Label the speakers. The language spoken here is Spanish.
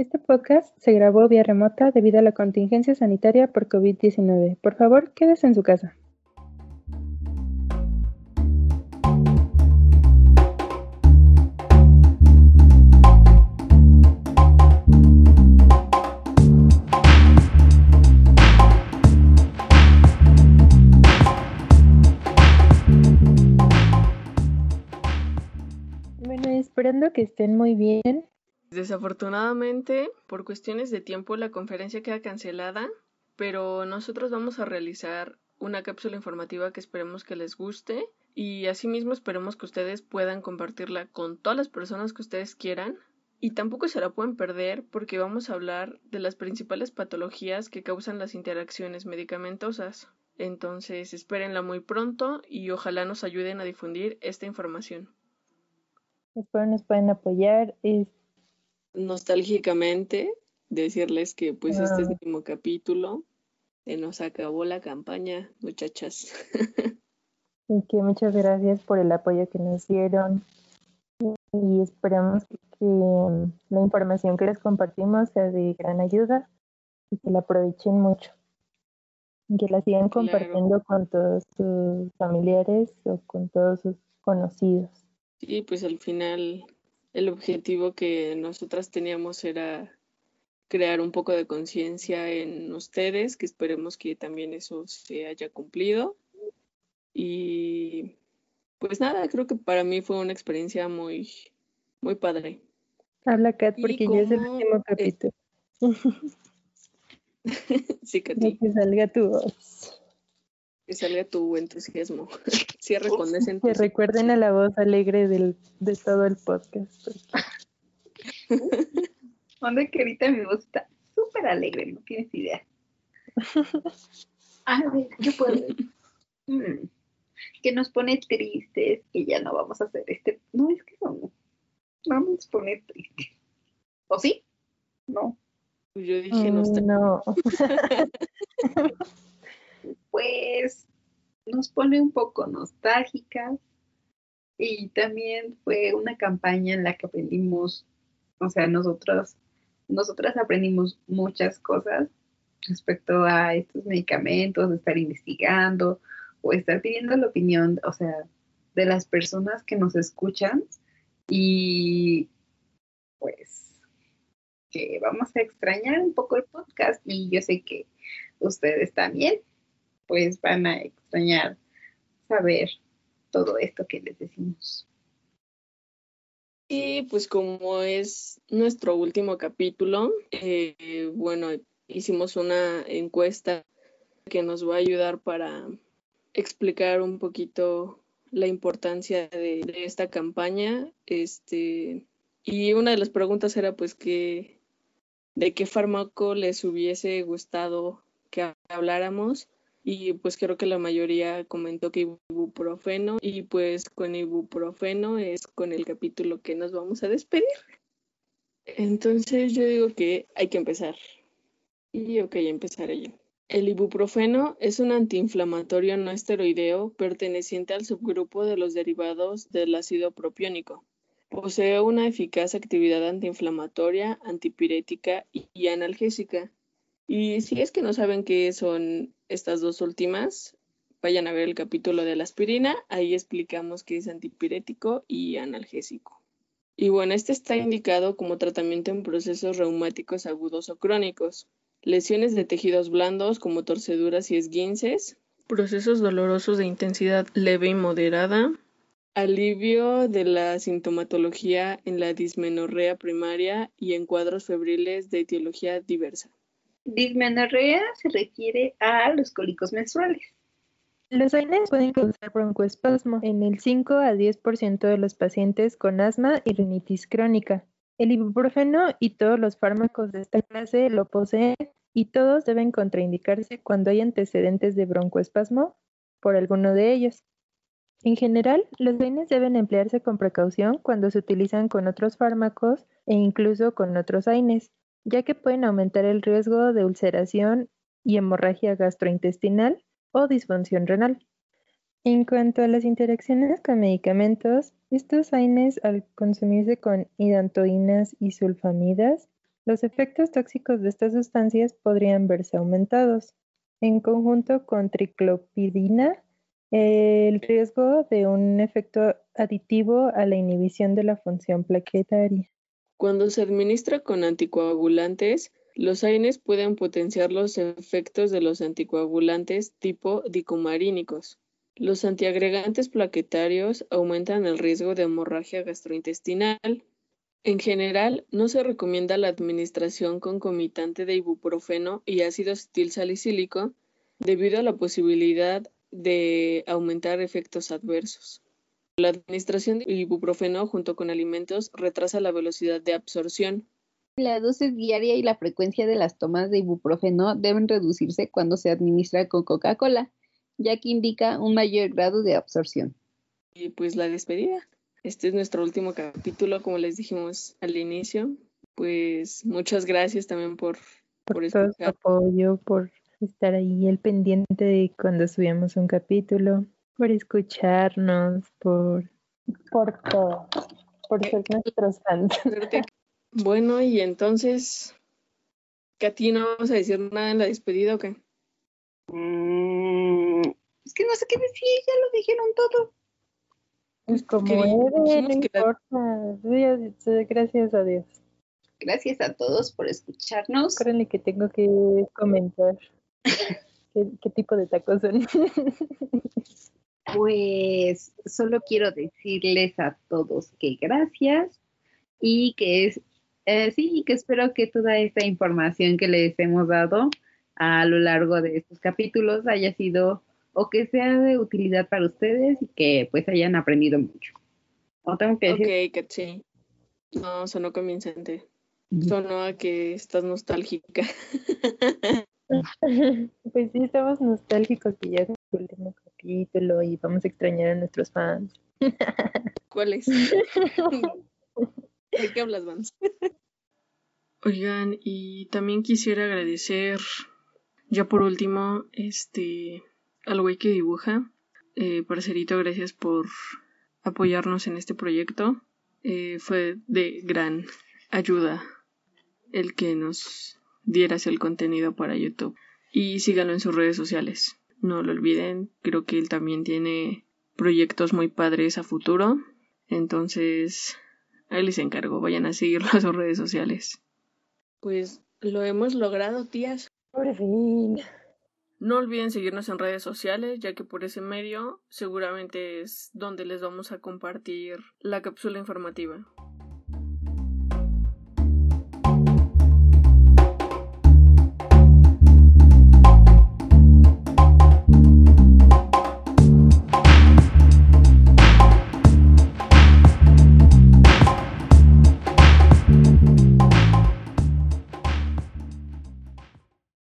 Speaker 1: Este podcast se grabó vía remota debido a la contingencia sanitaria por COVID-19. Por favor, quédese en su casa. Bueno, esperando que estén muy bien.
Speaker 2: Desafortunadamente, por cuestiones de tiempo, la conferencia queda cancelada, pero nosotros vamos a realizar una cápsula informativa que esperemos que les guste y asimismo esperemos que ustedes puedan compartirla con todas las personas que ustedes quieran y tampoco se la pueden perder porque vamos a hablar de las principales patologías que causan las interacciones medicamentosas. Entonces, espérenla muy pronto y ojalá nos ayuden a difundir esta información.
Speaker 1: Espero nos pueden apoyar. Es
Speaker 2: nostálgicamente decirles que pues este es el último capítulo. Se nos acabó la campaña, muchachas.
Speaker 1: Y que muchas gracias por el apoyo que nos dieron. Y esperamos que la información que les compartimos sea de gran ayuda y que la aprovechen mucho. Y que la sigan
Speaker 2: Claro.
Speaker 1: compartiendo con todos sus familiares o con todos sus conocidos.
Speaker 2: Sí, pues al final el objetivo que nosotras teníamos era crear un poco de conciencia en ustedes, que esperemos que también eso se haya cumplido. Y pues nada, creo que para mí fue una experiencia muy, muy padre.
Speaker 1: Habla Kat porque ya es el último
Speaker 2: eh,
Speaker 1: capítulo.
Speaker 2: Sí,
Speaker 1: que salga tu voz.
Speaker 2: que salga tu entusiasmo. Cierre con ese
Speaker 1: Que recuerden a la voz alegre del, de todo el podcast.
Speaker 3: Onda que ahorita mi voz está súper alegre, no tienes idea. A ver, yo puedo. Mm, que nos pone tristes, que ya no vamos a hacer este. No, es que no. Vamos a poner tristes. ¿O sí? No.
Speaker 2: Yo dije,
Speaker 1: Mm,
Speaker 2: no está.
Speaker 1: No,
Speaker 3: Pues nos pone un poco nostálgicas. Y también fue una campaña en la que aprendimos, o sea, nosotros, nosotras aprendimos muchas cosas respecto a estos medicamentos, estar investigando o estar pidiendo la opinión, o sea, de las personas que nos escuchan y pues que vamos a extrañar un poco el podcast y yo sé que ustedes también pues van a extrañar saber todo esto que les decimos.
Speaker 2: Y pues como es nuestro último capítulo, eh, bueno, hicimos una encuesta que nos va a ayudar para explicar un poquito la importancia de, de esta campaña. Este, y una de las preguntas era pues que de qué fármaco les hubiese gustado que habláramos. Y pues creo que la mayoría comentó que ibuprofeno y pues con ibuprofeno es con el capítulo que nos vamos a despedir. Entonces yo digo que hay que empezar. Y ok, empezaré yo. El ibuprofeno es un antiinflamatorio no esteroideo perteneciente al subgrupo de los derivados del ácido propiónico. Posee una eficaz actividad antiinflamatoria, antipirética y, analgésica. Y si es que no saben qué son estas dos últimas, vayan a ver el capítulo de la aspirina, ahí explicamos qué es antipirético y analgésico. Y bueno, este está indicado como tratamiento en procesos reumáticos agudos o crónicos, lesiones de tejidos blandos como torceduras y esguinces, procesos dolorosos de intensidad leve y moderada, alivio de la sintomatología en la dismenorrea primaria y en cuadros febriles de etiología diversa.
Speaker 3: Dismenorrea se refiere a los cólicos menstruales.
Speaker 1: Los AINES pueden causar broncoespasmo en el 5 a 10% de los pacientes con asma y rinitis crónica. El ibuprofeno y todos los fármacos de esta clase lo poseen y todos deben contraindicarse cuando hay antecedentes de broncoespasmo por alguno de ellos. En general, los AINES deben emplearse con precaución cuando se utilizan con otros fármacos e incluso con otros AINES, ya que pueden aumentar el riesgo de ulceración y hemorragia gastrointestinal o disfunción renal. En cuanto a las interacciones con medicamentos, estos AINES al consumirse con hidantoínas y sulfamidas Los efectos tóxicos de estas sustancias podrían verse aumentados. En conjunto con triclopidina, el riesgo de un efecto aditivo a la inhibición de la función plaquetaria.
Speaker 2: Cuando se administra con anticoagulantes, los AINES pueden potenciar los efectos de los anticoagulantes tipo dicumarínicos. Los antiagregantes plaquetarios aumentan el riesgo de hemorragia gastrointestinal. En general, no se recomienda la administración concomitante de ibuprofeno y ácido acetil salicílico debido a la posibilidad de aumentar efectos adversos. La administración de ibuprofeno junto con alimentos retrasa la velocidad de absorción.
Speaker 3: La dosis diaria y la frecuencia de las tomas de ibuprofeno deben reducirse cuando se administra con Coca-Cola, ya que indica un mayor grado de absorción.
Speaker 2: Y pues la despedida. Este es nuestro último capítulo, como les dijimos al inicio. Pues muchas gracias también por,
Speaker 1: por, por todo su apoyo, por estar ahí el pendiente de cuando subíamos un capítulo, por escucharnos, por, por todo, por ser nuestros fans.
Speaker 2: Bueno, y entonces, ¿que a ti no vamos a decir nada en la despedida o qué?
Speaker 3: Mm, es que no sé qué decir, ya lo dijeron todo.
Speaker 1: Pues como eres, no importa. Gracias a Dios.
Speaker 3: Gracias a todos por escucharnos.
Speaker 1: Créanle que tengo que comentar ¿Qué, tipo de tacos son?
Speaker 3: Pues solo quiero decirles a todos que gracias y que es, eh, sí, que espero que toda esta información que les hemos dado a lo largo de estos capítulos haya sido o que sea de utilidad para ustedes y que pues hayan aprendido mucho.
Speaker 2: ¿O tengo que decir? Ok, sí. No, sonó convincente. Sonó a que estás nostálgica.
Speaker 1: Pues sí, estamos nostálgicos y ya es el último capítulo y vamos a extrañar a nuestros fans.
Speaker 2: ¿Cuáles? ¿De qué hablas, Vans? Oigan, y también quisiera agradecer, ya por último, este, al güey que dibuja. Eh, parcerito, gracias por apoyarnos en este proyecto. Eh, fue de gran ayuda el que nos dieras el contenido para YouTube. Y síganlo en sus redes sociales. No lo olviden, creo que él también tiene proyectos muy padres a futuro. Entonces, ahí les encargo, vayan a seguirlo a sus redes sociales. Pues lo hemos logrado, tías.
Speaker 1: Por fin.
Speaker 2: No olviden seguirnos en redes sociales, ya que por ese medio seguramente es donde les vamos a compartir la cápsula informativa.